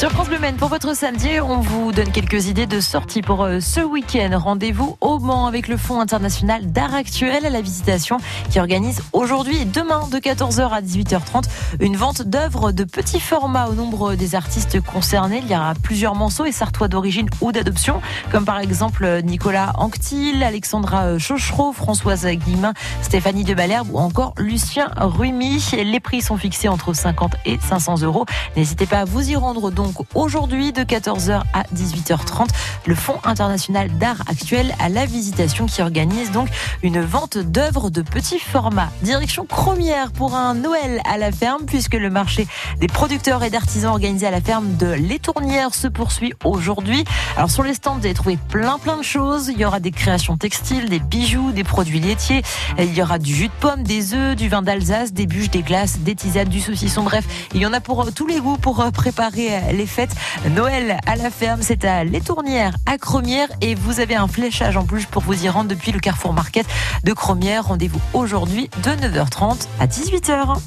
Sur France Bleu pour votre samedi, on vous donne quelques idées de sorties pour euh, ce week-end. Rendez-vous au Mans avec le Fonds international d'art actuel à la visitation qui organise aujourd'hui et demain de 14h à 18h30 une vente d'œuvres de petit format au nombre des artistes concernés. Il y aura plusieurs morceaux et sartois d'origine ou d'adoption, comme par exemple Nicolas Anctil, Alexandra Chochereau, Françoise Guillemin, Stéphanie de Malherbe ou encore Lucien Rumi. Les prix sont fixés entre 50 et 500 euros. N'hésitez pas à vous y rendre donc aujourd'hui de 14h à 18h30. Le Fonds international d'art actuel à la visitation qui organise donc une vente d'œuvres de petit format. Direction Cromière pour un Noël à la ferme puisque le marché des producteurs et d'artisans organisé à la ferme de l'Étournière se poursuit aujourd'hui. Alors sur les stands, vous allez trouver plein plein de choses. Il y aura des créations textiles, des bijoux, des produits laitiers. Il y aura du jus de pomme, des œufs, du vin d'Alsace, des bûches, des glaces, des tisanes, du saucisson. Bref, il y en a pour tous les goûts pour préparer les fêtes. Noël à la ferme, c'est à l'Étournière, à Cromière, et vous avez un fléchage en plus pour vous y rendre depuis le Carrefour Market de Cromière. Rendez-vous aujourd'hui de 9h30 à 18h.